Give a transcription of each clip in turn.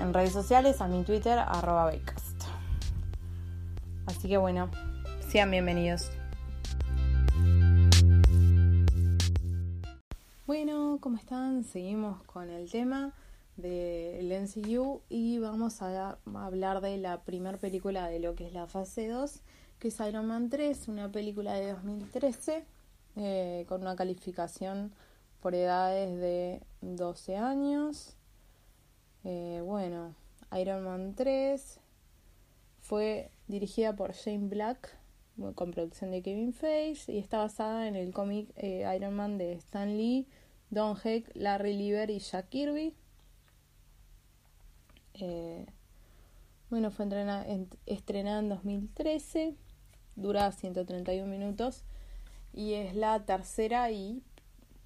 en redes sociales, a mi Twitter, arroba Así que bueno, sean bienvenidos. Bueno, ¿cómo están? Seguimos con el tema del MCU y vamos a, hablar de la primera película de lo que es la fase 2, que es Iron Man 3, una película de 2013 eh, con una calificación por edades de 12 años. Eh, bueno, Iron Man 3 fue dirigida por Shane Black con producción de Kevin Feige y está basada en el cómic eh, Iron Man de Stan Lee, Don Heck, Larry Lieber y Jack Kirby. bueno, fue estrenada en 2013, dura 131 minutos y es la tercera y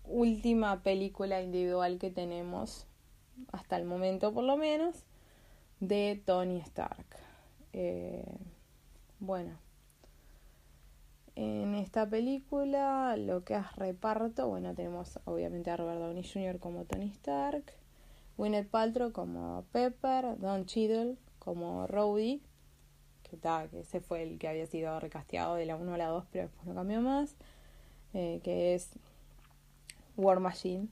última película individual que tenemos hasta el momento por lo menos de Tony Stark. Eh, bueno, en esta película lo que es reparto, bueno, tenemos obviamente a Robert Downey Jr. como Tony Stark, Gwyneth Paltrow como Pepper, Don Cheadle como Rhodey, que, que ese fue el que había sido recasteado de la 1 a la 2, pero después no cambió más. Eh, que es War Machine,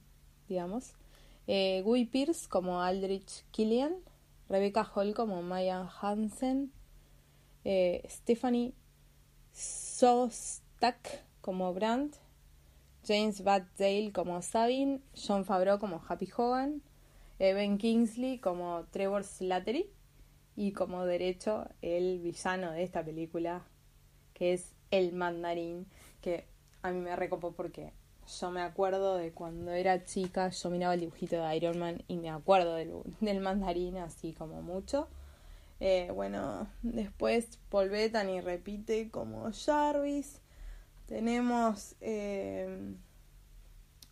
digamos. Eh, Guy Pierce como Aldrich Killian, Rebecca Hall como Maya Hansen, eh, Stephanie Sostak como Brandt, James Dale como Sabine, John Favreau como Happy Hogan, Ben Kingsley como Trevor Slattery y como derecho el villano de esta película que es el mandarín que a mí me recopó porque yo me acuerdo de cuando era chica, yo miraba el dibujito de Iron Man y me acuerdo del, del mandarín así como mucho. Eh, bueno, después Paul Bettany repite como Jarvis. Tenemos eh,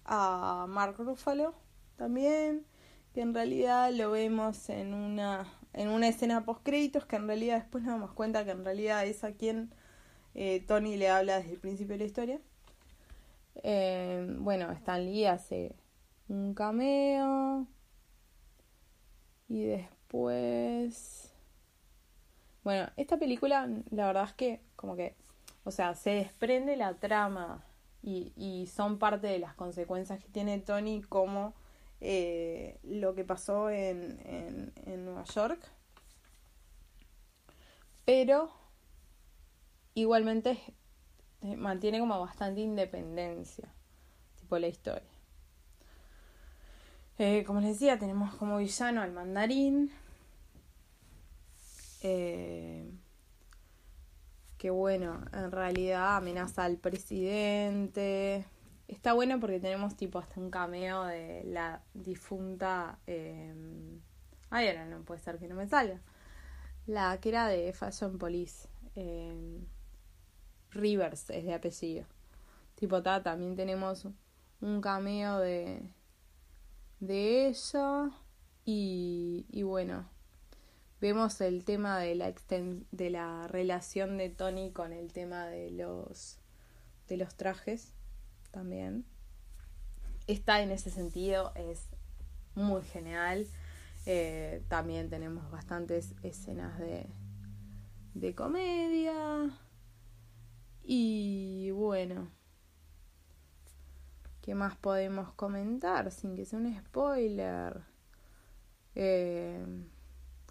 a Mark Ruffalo también, que en realidad lo vemos en una, en una escena post créditos, que en realidad después nos damos cuenta que en realidad es a quien eh, Tony le habla desde el principio de la historia. Eh, bueno, Stan Lee hace un cameo. Y después... Bueno, esta película, la verdad es que como que, o sea, se desprende la trama y, y son parte de las consecuencias que tiene Tony como eh, lo que pasó en, en, en Nueva York. Pero igualmente mantiene como bastante independencia, tipo la historia. Eh, como les decía, tenemos como villano al mandarín. Eh, que bueno, en realidad amenaza al presidente. Está bueno porque tenemos tipo hasta un cameo de la difunta... ay, ahora no puede ser que no me salga. La que era de Fashion Police. Rivers es de apellido. Tipo, ta, también tenemos un cameo de, de ella. Y, y bueno, vemos el tema de la, de la relación de Tony con el tema de los, de los trajes también. Está en ese sentido, es muy genial. Eh, también tenemos bastantes escenas de, de comedia. Y bueno, ¿qué más podemos comentar sin que sea un spoiler? Eh,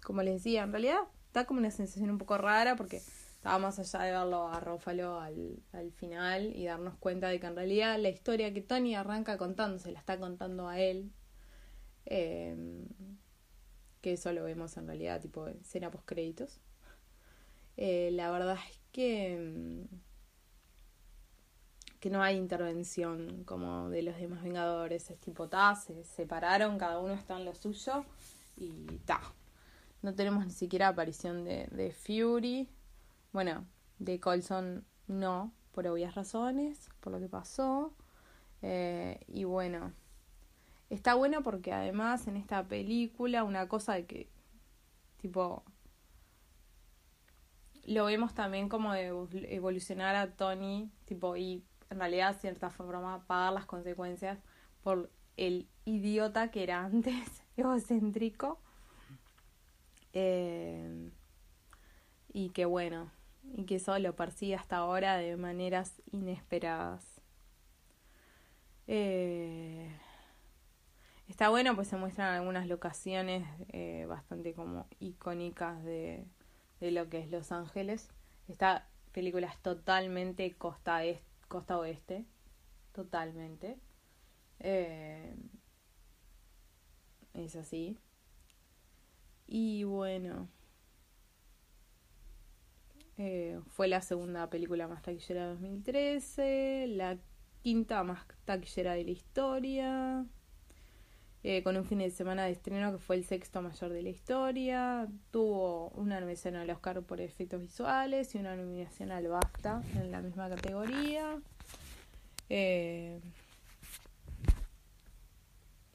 como les decía, en realidad está como una sensación un poco rara porque estábamos allá de verlo a Rófalo al, al final y darnos cuenta de que en realidad la historia que Tony arranca contando se la está contando a él. Eh, que eso lo vemos en realidad tipo en escena post créditos. Eh, la verdad es que mm, que no hay intervención como de los demás Vengadores, es tipo ta, se separaron, cada uno está en lo suyo y ta. No tenemos ni siquiera aparición de, de Fury. Bueno, de Colson no, por obvias razones, por lo que pasó. Eh, y bueno, Está bueno porque además en esta película una cosa de que, tipo, lo vemos también como evolucionar a Tony, tipo, y en realidad, de cierta forma, pagar las consecuencias por el idiota que era antes, egocéntrico. Eh, y que bueno, y que eso lo persigue hasta ahora de maneras inesperadas. Eh, Está bueno, pues se muestran algunas locaciones eh, bastante como icónicas de, de, lo que es Los Ángeles. Esta película es totalmente costa, costa oeste, totalmente. Eh, es así. Y bueno, eh, fue la segunda película más taquillera de 2013, la quinta más taquillera de la historia. Eh, con un fin de semana de estreno que fue el sexto mayor de la historia. Tuvo una nominación al Oscar por efectos visuales y una nominación al BAFTA en la misma categoría. Eh,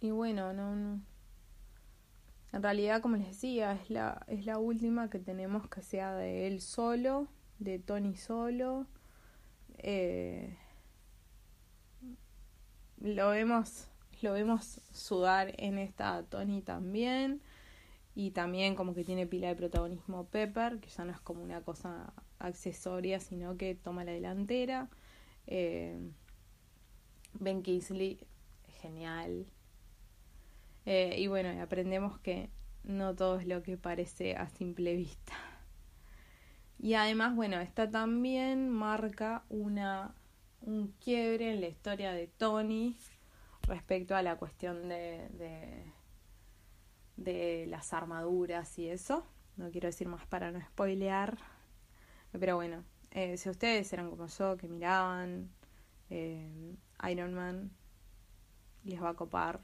y bueno, no, En realidad, como les decía, es la, es la última que tenemos que sea de él solo, de Tony solo. Eh, lo vemos lo vemos sudar en esta Tony también. Y también como que tiene pila de protagonismo Pepper, que ya no es como una cosa accesoria, sino que toma la delantera. Eh, ben Kingsley, genial. Eh, y bueno, aprendemos que no todo es lo que parece a simple vista. Y además, bueno, esta también marca una, un quiebre en la historia de Tony, respecto a la cuestión de, de, las armaduras y eso. No quiero decir más para no spoilear. Pero bueno, eh, si ustedes eran como yo, que miraban eh, Iron Man, les va a copar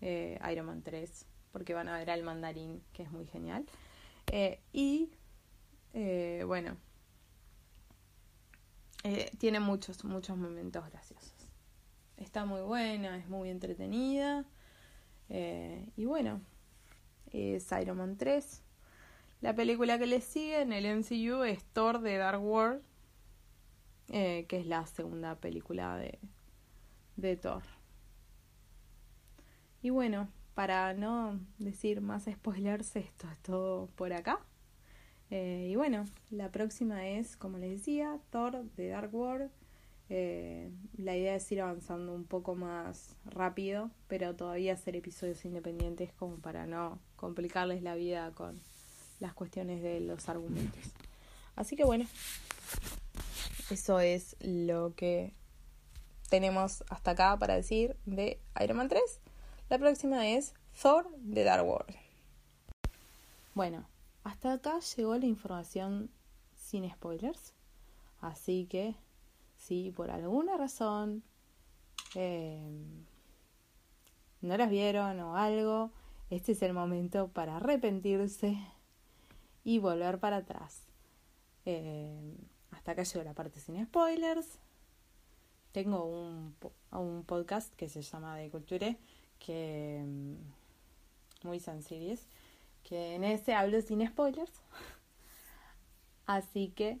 eh, Iron Man 3, porque van a ver al mandarín, que es muy genial. y bueno, tiene muchos, muchos momentos graciosos. Está muy buena, es muy entretenida. Eh, y bueno, es Iron Man 3. La película que le sigue en el MCU es Thor de Dark World, eh, que es la segunda película de, de Thor. Y bueno, para no decir más spoilers, esto es todo por acá. Eh, y bueno, la próxima es, como les decía, Thor de Dark World. Eh, la idea es ir avanzando un poco más rápido, pero todavía hacer episodios independientes como para no complicarles la vida con las cuestiones de los argumentos. Así que bueno, eso es lo que tenemos hasta acá para decir de Iron Man 3. La próxima es Thor de Dark World. Bueno, hasta acá llegó la información sin spoilers. Así que si por alguna razón eh, no las vieron o algo, este es el momento para arrepentirse y volver para atrás. Eh, hasta acá llegó la parte sin spoilers. tengo un, un podcast que se llama De Culture, que mm, muy sencillo que en ese hablo sin spoilers. Así que,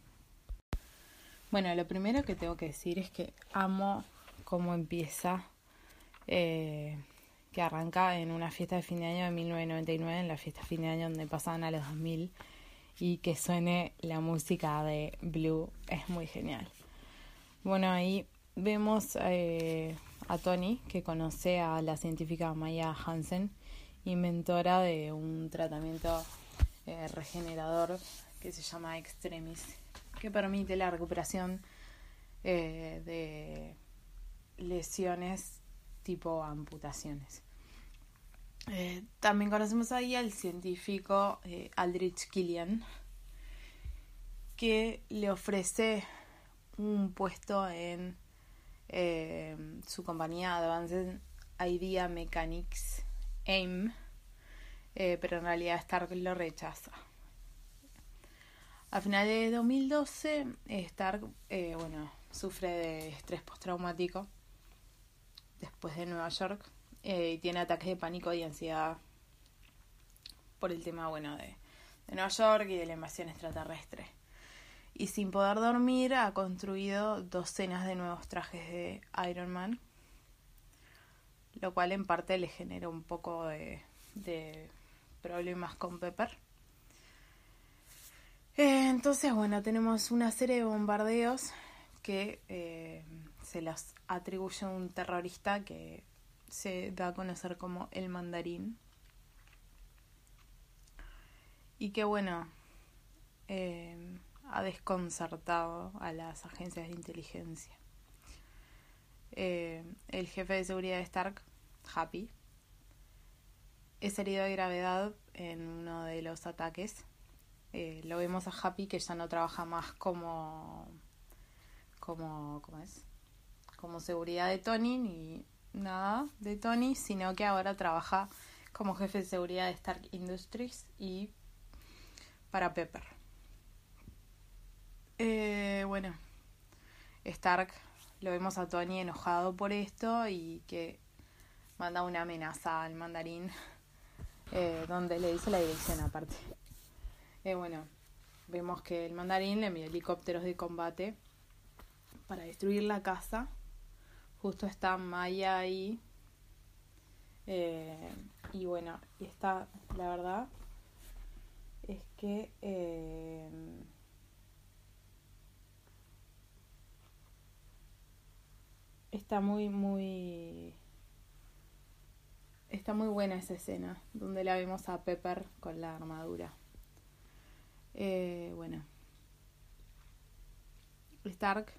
Bueno, lo primero que tengo que decir es que amo cómo empieza, eh, que arranca en una fiesta de fin de año de 1999, en la fiesta de fin de año donde pasaban a los 2000 y que suene la música de Blue es muy genial. Bueno, ahí vemos eh, a Tony que conoce a la científica Maya Hansen, inventora de un tratamiento eh, regenerador que se llama Extremis, que permite la recuperación eh, de lesiones tipo amputaciones. Eh, también conocemos ahí al científico eh, Aldrich Killian, que le ofrece un puesto en su compañía Advanced Idea Mechanics AIM, pero en realidad Stark lo rechaza. A finales de 2012, Stark bueno, sufre de estrés postraumático después de Nueva York eh, y tiene ataques de pánico y ansiedad por el tema, bueno, de, Nueva York y de la invasión extraterrestre. Y sin poder dormir ha construido docenas de nuevos trajes de Iron Man, lo cual en parte le genera un poco de problemas con Pepper. Eh, entonces, bueno, tenemos una serie de bombardeos que eh, se los atribuye a un terrorista que se da a conocer como el mandarín. Y que bueno, eh, ha desconcertado a las agencias de inteligencia. El jefe de seguridad de Stark, Happy, es herido de gravedad en uno de los ataques. Eh, lo vemos a Happy que ya no trabaja más como como ¿cómo es? como seguridad de Tony ni nada de Tony, sino que ahora trabaja como jefe de seguridad de Stark Industries y para Pepper. Eh, bueno, Stark lo vemos a Tony enojado por esto y que manda una amenaza al mandarín eh, donde le dice la dirección aparte. Eh, bueno, vemos que el mandarín le envía helicópteros de combate para destruir la casa justo está Maya ahí. Eh, y bueno, y está, la verdad, es que eh, está muy, muy, está muy buena esa escena, donde la vemos a Pepper con la armadura. Eh, bueno, Stark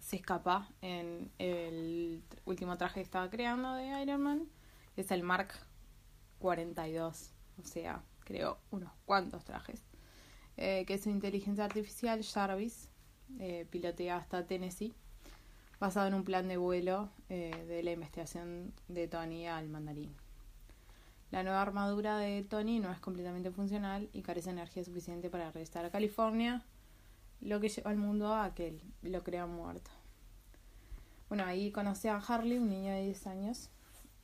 se escapa en el último traje que estaba creando de Iron Man, es el Mark 42, o sea, creo unos cuantos trajes, eh, que su inteligencia artificial, Jarvis, eh, pilotea hasta Tennessee, basado en un plan de vuelo eh, de la investigación de Tony al mandarín. La nueva armadura de Tony no es completamente funcional y carece de energía suficiente para regresar a California, lo que lleva al mundo a que lo crea muerto. Bueno, ahí conoce a Harley, un niño de 10 años,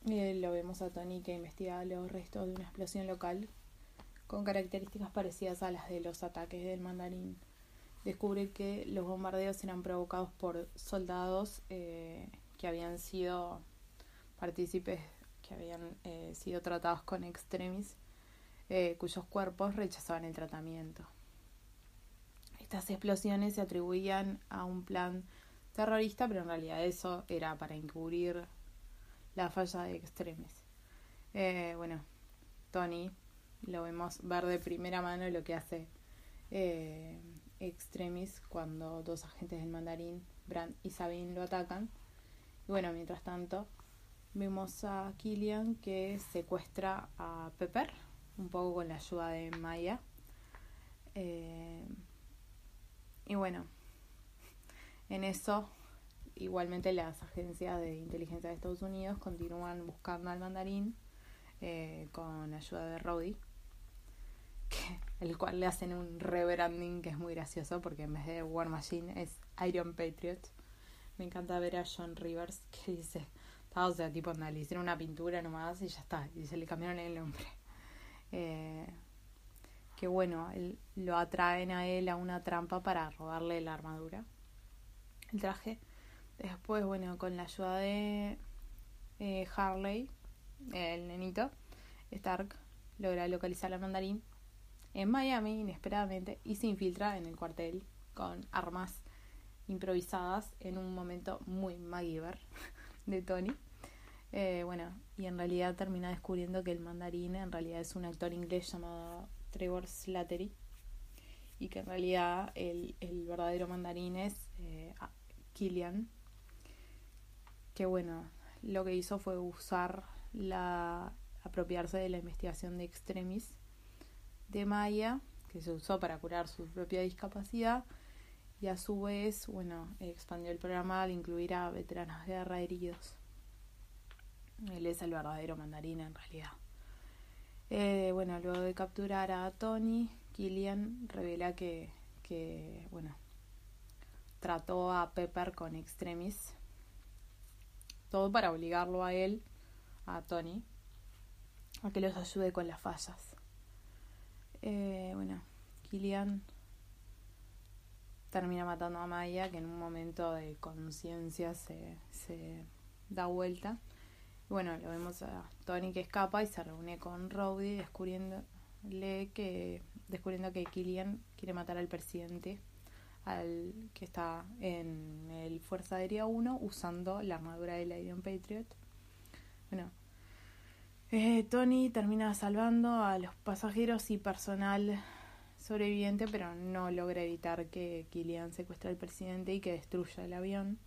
y lo vemos a Tony que investiga los restos de una explosión local con características parecidas a las de los ataques del mandarín. Descubre que los bombardeos eran provocados por soldados eh, que habían sido partícipes, habían eh, sido tratados con extremis, eh, cuyos cuerpos rechazaban el tratamiento. Estas explosiones se atribuían a un plan terrorista, pero en realidad eso era para encubrir la falla de extremes. Eh, bueno, Tony lo vemos ver de primera mano lo que hace Extremis cuando dos agentes del mandarín Brand y Sabine lo atacan. Bueno, mientras tanto, vemos a Killian que secuestra a Pepper, un poco con la ayuda de Maya. Eh, y bueno, en eso, igualmente las agencias de inteligencia de Estados Unidos continúan buscando al mandarín eh, con ayuda de Rowdy, el cual le hacen un rebranding que es muy gracioso porque en vez de War Machine es Iron Patriot. Me encanta ver a John Rivers que dice, o sea, tipo, le hicieron una pintura nomás y ya está, y se le cambiaron el nombre. Eh, que bueno, lo atraen a él a una trampa para robarle la armadura, el traje. Después, bueno, con la ayuda de eh, Harley, el nenito, Stark logra localizar al mandarín en Miami inesperadamente y se infiltra en el cuartel con armas improvisadas en un momento muy MacGyver de Tony. Eh, bueno, y en realidad termina descubriendo que el mandarín en realidad es un actor inglés llamado Trevor Slattery y que en realidad el, el verdadero mandarín es eh, Killian que bueno lo que hizo fue usar la apropiarse de la investigación de extremis de Maya que se usó para curar su propia discapacidad y a su vez bueno expandió el programa al incluir a veteranos de guerra heridos él es el verdadero mandarín en realidad eh, bueno, luego de capturar a Tony, Killian revela que, que, bueno, trató a Pepper con extremis. Todo para obligarlo a él, a Tony, a que los ayude con las fallas. Eh, bueno, Killian termina matando a Maya, que en un momento de conciencia se, se da vuelta bueno, lo vemos a Tony que escapa y se reúne con Rowdy descubriéndole que, descubriendo que Killian quiere matar al presidente al que está en el Fuerza Aérea 1 usando la armadura del Iron Patriot. Bueno, eh, Tony termina salvando a los pasajeros y personal sobreviviente, pero no logra evitar que Killian secuestre al presidente y que destruya el avión.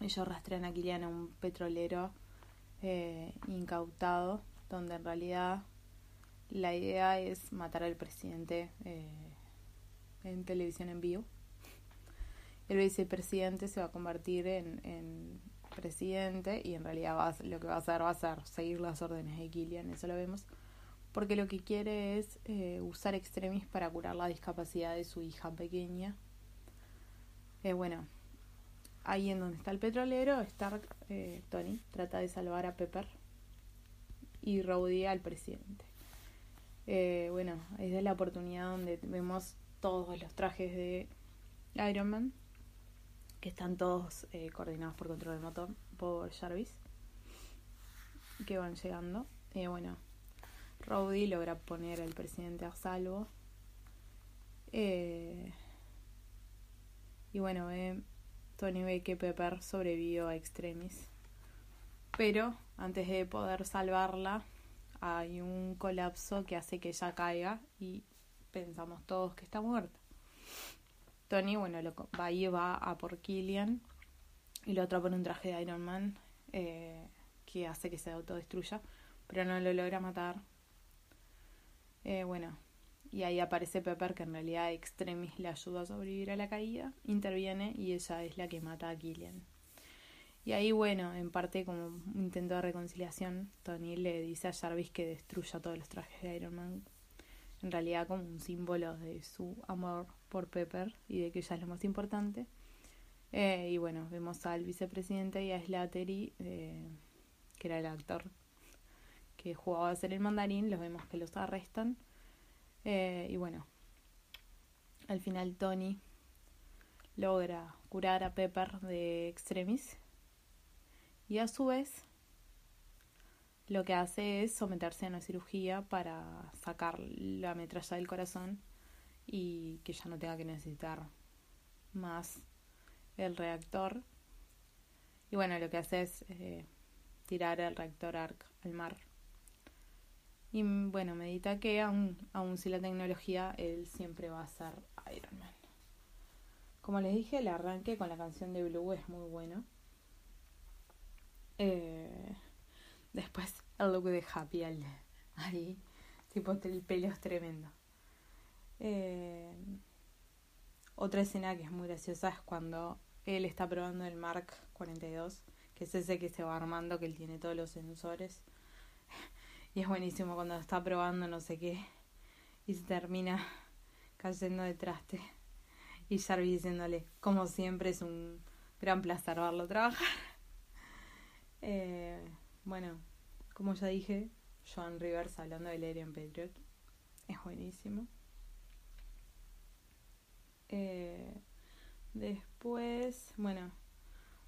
Ellos rastrean a Kilian a un petrolero eh, incautado, donde en realidad la idea es matar al presidente eh, en televisión en vivo. El vicepresidente se va a convertir en, presidente y en realidad lo que va a hacer va a ser seguir las órdenes de Kilian, eso lo vemos, porque lo que quiere es eh, usar extremis para curar la discapacidad de su hija pequeña. bueno, ahí en donde está el petrolero, Stark, eh, Tony, trata de salvar a Pepper y Rowdy al presidente. Eh, bueno, es de la oportunidad donde vemos todos los trajes de Iron Man, que están todos eh, coordinados por control de motor por Jarvis, que van llegando. bueno, Rowdy logra poner al presidente a salvo. y bueno, Tony ve que Pepper sobrevivió a Extremis. Pero antes de poder salvarla, hay un colapso que hace que ella caiga y pensamos todos que está muerta. Tony, bueno, lo, va ahí va a por Killian y lo atrapa en un traje de Iron Man eh, que hace que se autodestruya, pero no lo logra matar. Eh, bueno, y ahí aparece Pepper que en realidad Extremis le ayuda a sobrevivir a la caída, interviene y ella es la que mata a Killian. Y ahí bueno, en parte como un intento de reconciliación, Tony le dice a Jarvis que destruya todos los trajes de Iron Man, en realidad como un símbolo de su amor por Pepper y de que ella es lo más importante. Eh, y bueno, vemos al vicepresidente y a Slattery, eh, que era el actor que jugaba a ser el mandarín, los vemos que los arrestan eh, y bueno, al final Tony logra curar a Pepper de extremis y a su vez lo que hace es someterse a una cirugía para sacar la metralla del corazón y que ya no tenga que necesitar más el reactor. Y bueno, lo que hace es eh, tirar el reactor ARC al mar. Y bueno, medita que aún, aún si la tecnología, él siempre va a ser Iron Man. como les dije, el arranque con la canción de Blue es muy bueno. Eh, después el look de Happy ahí, tipo el pelo es tremendo. Eh, otra escena que es muy graciosa es cuando él está probando el Mark 42, que es ese que se va armando, que él tiene todos los sensores. Y es buenísimo cuando está probando no sé qué y se termina cayendo de traste. Y Jarvis diciéndole, como siempre, es un gran placer verlo trabajar. Eh, bueno, como ya dije, Joan Rivers hablando de Lerian Patriot es buenísimo. Eh, después, bueno,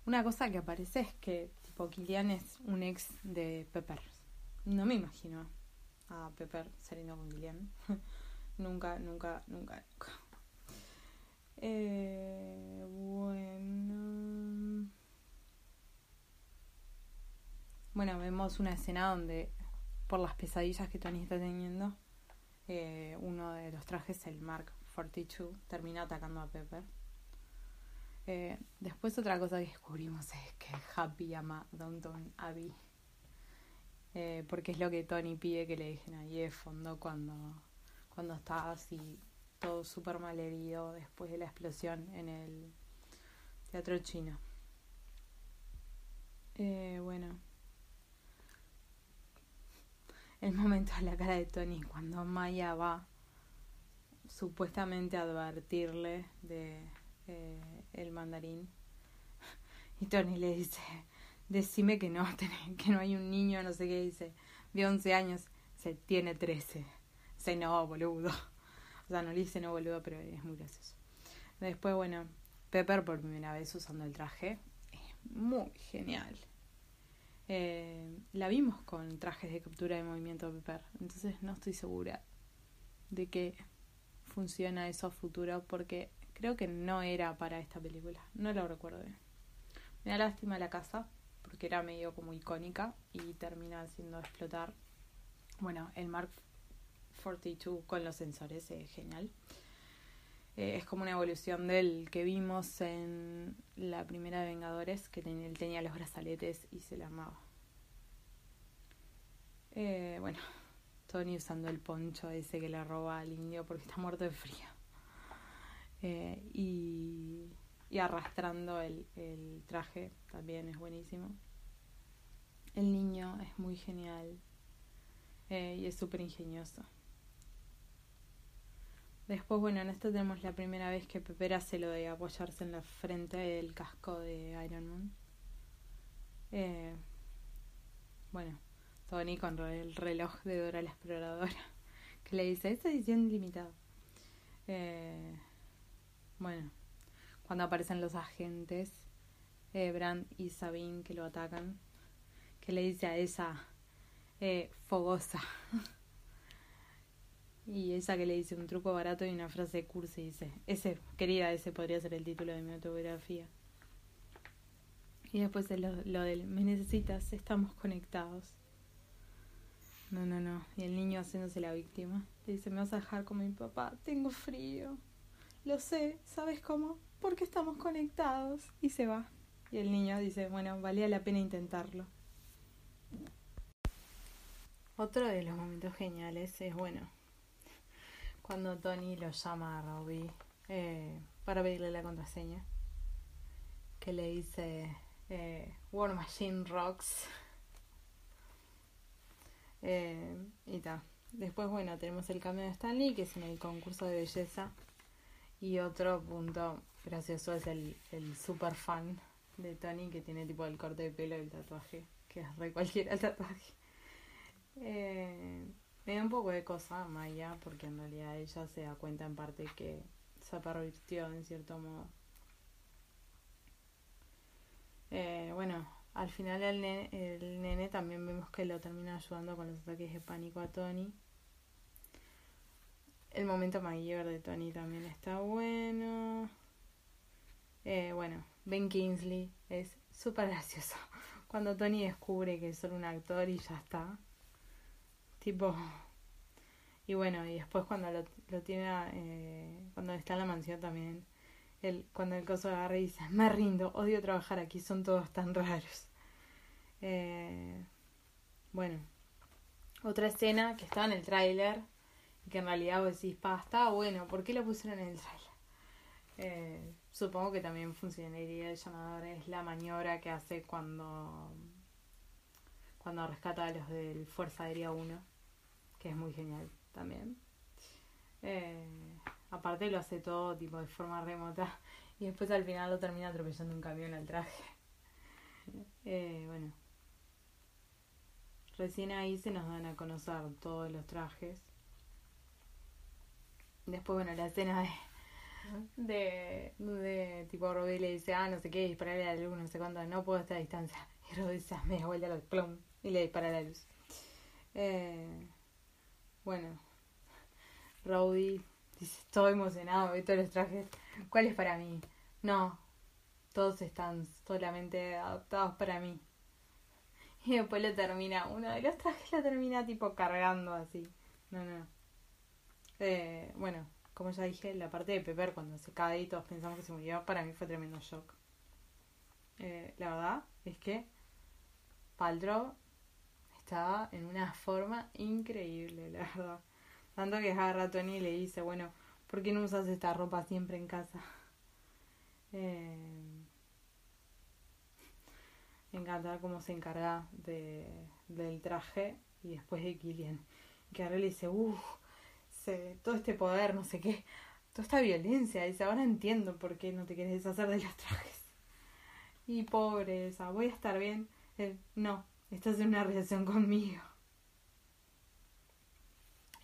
una cosa que aparece es que tipo Kilian es un ex de Pepper. No me imagino a Pepper saliendo con Kilian. nunca, nunca, nunca, nunca. Eh, bueno. Bueno, vemos una escena donde, por las pesadillas que Tony está teniendo, eh, uno de los trajes, el Mark 42, termina atacando a Pepper. Eh, después otra cosa que descubrimos es que Happy ama Downton Abbey. Eh, porque es lo que Tony pide que le dejen ahí de fondo cuando, cuando está así todo súper mal herido después de la explosión en el teatro chino. Eh, bueno, el momento de la cara de Tony cuando Maya va supuestamente a advertirle de eh, el mandarín y Tony le dice decime que no que no hay un niño no sé qué dice de 11 años se tiene 13 se no boludo o sea no le dice no boludo pero es muy gracioso. Después bueno Pepper por primera vez usando el traje es muy genial. Eh, la vimos con trajes de captura de movimiento Pepper, entonces no estoy segura de que funciona eso a futuro porque creo que no era para esta película, no lo recuerdo bien. Me da lástima la casa porque era medio como icónica y termina haciendo explotar. Bueno, el Mark 42 con los sensores es genial. Eh, es como una evolución del que vimos en la primera de Vengadores, que él tenía los brazaletes y se le armaba. Eh, bueno, Tony usando el poncho ese que le roba al indio porque está muerto de frío. Eh, y, y, arrastrando el, el traje también es buenísimo. El niño es muy genial y es súper ingenioso. Después, bueno, en esto tenemos la primera vez que Pepper hace lo de apoyarse en la frente del casco de Iron Man. Eh, bueno, Tony con el reloj de Dora la Exploradora, que le dice, esta edición limitada. Eh, bueno, cuando aparecen los agentes, eh, Brand y Sabine que lo atacan, que le dice a esa eh, fogosa. Y esa que le dice un truco barato y una frase cursi dice, ese, querida, ese podría ser el título de mi autobiografía. Y después lo, lo del, me necesitas, estamos conectados. No, no, no. Y el niño haciéndose la víctima. Le dice, me vas a dejar con mi papá, tengo frío. Lo sé, ¿sabes cómo? Porque estamos conectados. Y se va. Y el niño dice, bueno, valía la pena intentarlo. Otro de los momentos geniales es, bueno, cuando Tony lo llama a Robbie eh, para pedirle la contraseña. Que le dice eh, War Machine Rocks. Eh, y ta. Después, bueno, tenemos el cambio de Stanley, que es en el concurso de belleza. Y otro punto gracioso es el, el super fan de Tony, que tiene tipo el corte de pelo y el tatuaje, que es re cualquiera el tatuaje. Eh, me da un poco de cosa Maya, porque en realidad ella se da cuenta en parte que se pervirtió en cierto modo. Eh, bueno, al final el nene, el nene también vemos que lo termina ayudando con los ataques de pánico a Tony. El momento mayor de Tony también está bueno. Eh, bueno, Ben Kingsley es súper gracioso. Cuando Tony descubre que es solo un actor y ya está. Tipo. Y bueno, y después cuando lo, lo tiene. Eh, cuando está en la mansión también. el, cuando el coso agarra y dice, me rindo, odio trabajar aquí, son todos tan raros. Eh, bueno, otra escena que estaba en el tráiler, que en realidad vos decís, pa, estaba bueno, ¿por qué lo pusieron en el tráiler? Eh, supongo que también funcionaría el llamador, es la maniobra que hace cuando cuando rescata a los del Fuerza Aérea 1, que es muy genial también. Eh, aparte lo hace todo tipo de forma remota y después al final lo termina atropellando un camión al traje. Eh, bueno, recién ahí se nos dan a conocer todos los trajes. Después, bueno, la escena de, de, tipo Robin le dice, ah, no sé qué, dispararle a la luz, no sé cuándo, no puedo estar a distancia. Y ah, me da vuelta al plum y le dispara la luz. Eh, bueno, Rowdy dice, estoy emocionado, vi todos los trajes. ¿Cuál es para mí? No, todos están solamente adaptados para mí. Y después lo termina, uno de los trajes lo termina tipo cargando así. No, no. Eh, bueno, como ya dije, la parte de Pepper cuando se cae y todos pensamos que se murió, para mí fue tremendo shock. Eh, la verdad es que Paltrow estaba en una forma increíble, la verdad. Tanto que agarra a Tony y le dice, bueno, ¿por qué no usas esta ropa siempre en casa? Eh, me encanta cómo se encarga de, del traje y después de Killian. Que ahora le dice, uff, todo este poder, no sé qué, toda esta violencia. Dice, ahora entiendo por qué no te quieres deshacer de los trajes. Y pobre, esa, voy a estar bien. no, estás en una relación conmigo.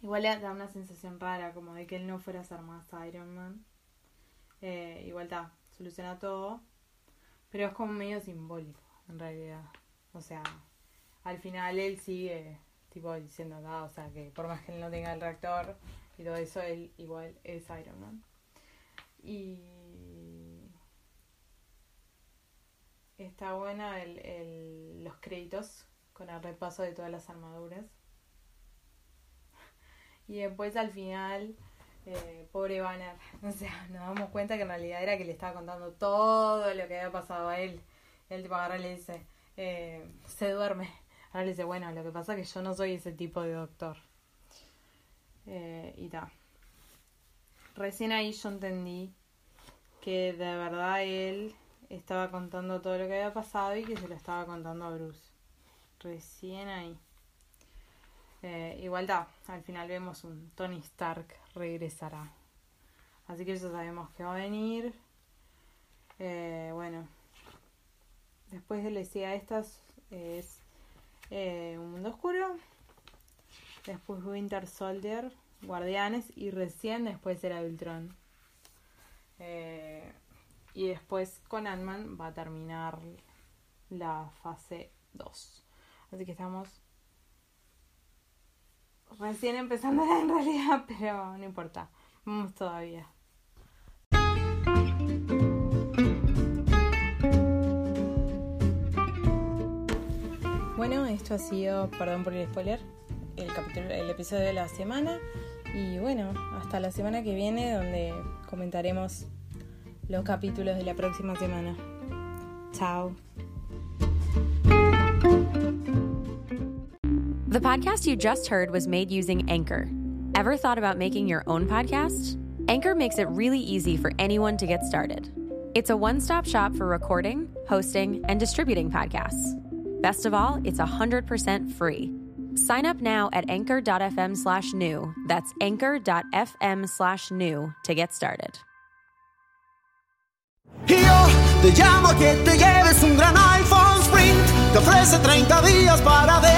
Igual le da una sensación rara, como de que él no fuera a ser más Iron Man. Eh, igual está, soluciona todo. Pero es como medio simbólico, en realidad. O sea, al final él sigue, tipo, diciendo acá, o sea, que por más que él no tenga el reactor y todo eso, él igual es Iron Man. Y está buena el, el, los créditos con el repaso de todas las armaduras. Y después al final, eh, pobre Banner, o sea, nos damos cuenta que en realidad era que le estaba contando todo lo que había pasado a él. El tipo agarra y le dice, eh, se duerme. Ahora le dice, bueno, lo que pasa es que yo no soy ese tipo de doctor. Eh, y ta. Recién ahí yo entendí que de verdad él estaba contando todo lo que había pasado y que se lo estaba contando a Bruce. Recién ahí. Eh, igual da, al final vemos un Tony Stark regresará. Así que ya sabemos que va a venir. Eh, bueno, después de la escena estas es eh, Un Mundo Oscuro. Después Winter Soldier, Guardianes y recién después era Ultron. Eh, y después con Ant-Man va a terminar la fase 2. Así que estamos recién empezando en realidad, pero no importa. Vamos todavía. Bueno, esto ha sido, perdón por el spoiler, el capítulo, el episodio de la semana. Y bueno, hasta la semana que viene donde comentaremos los capítulos de la próxima semana. Chao. The podcast you just heard was made using Anchor. Ever thought about making your own podcast? Anchor makes it really easy for anyone to get started. It's a one stop shop for recording, hosting, and distributing podcasts. Best of all, it's 100% free. Sign up now at anchor.fm slash new. That's anchor.fm slash new to get started. Yo te llamo que te lleves un gran iPhone Sprint. Ofrece 30 días para decidir.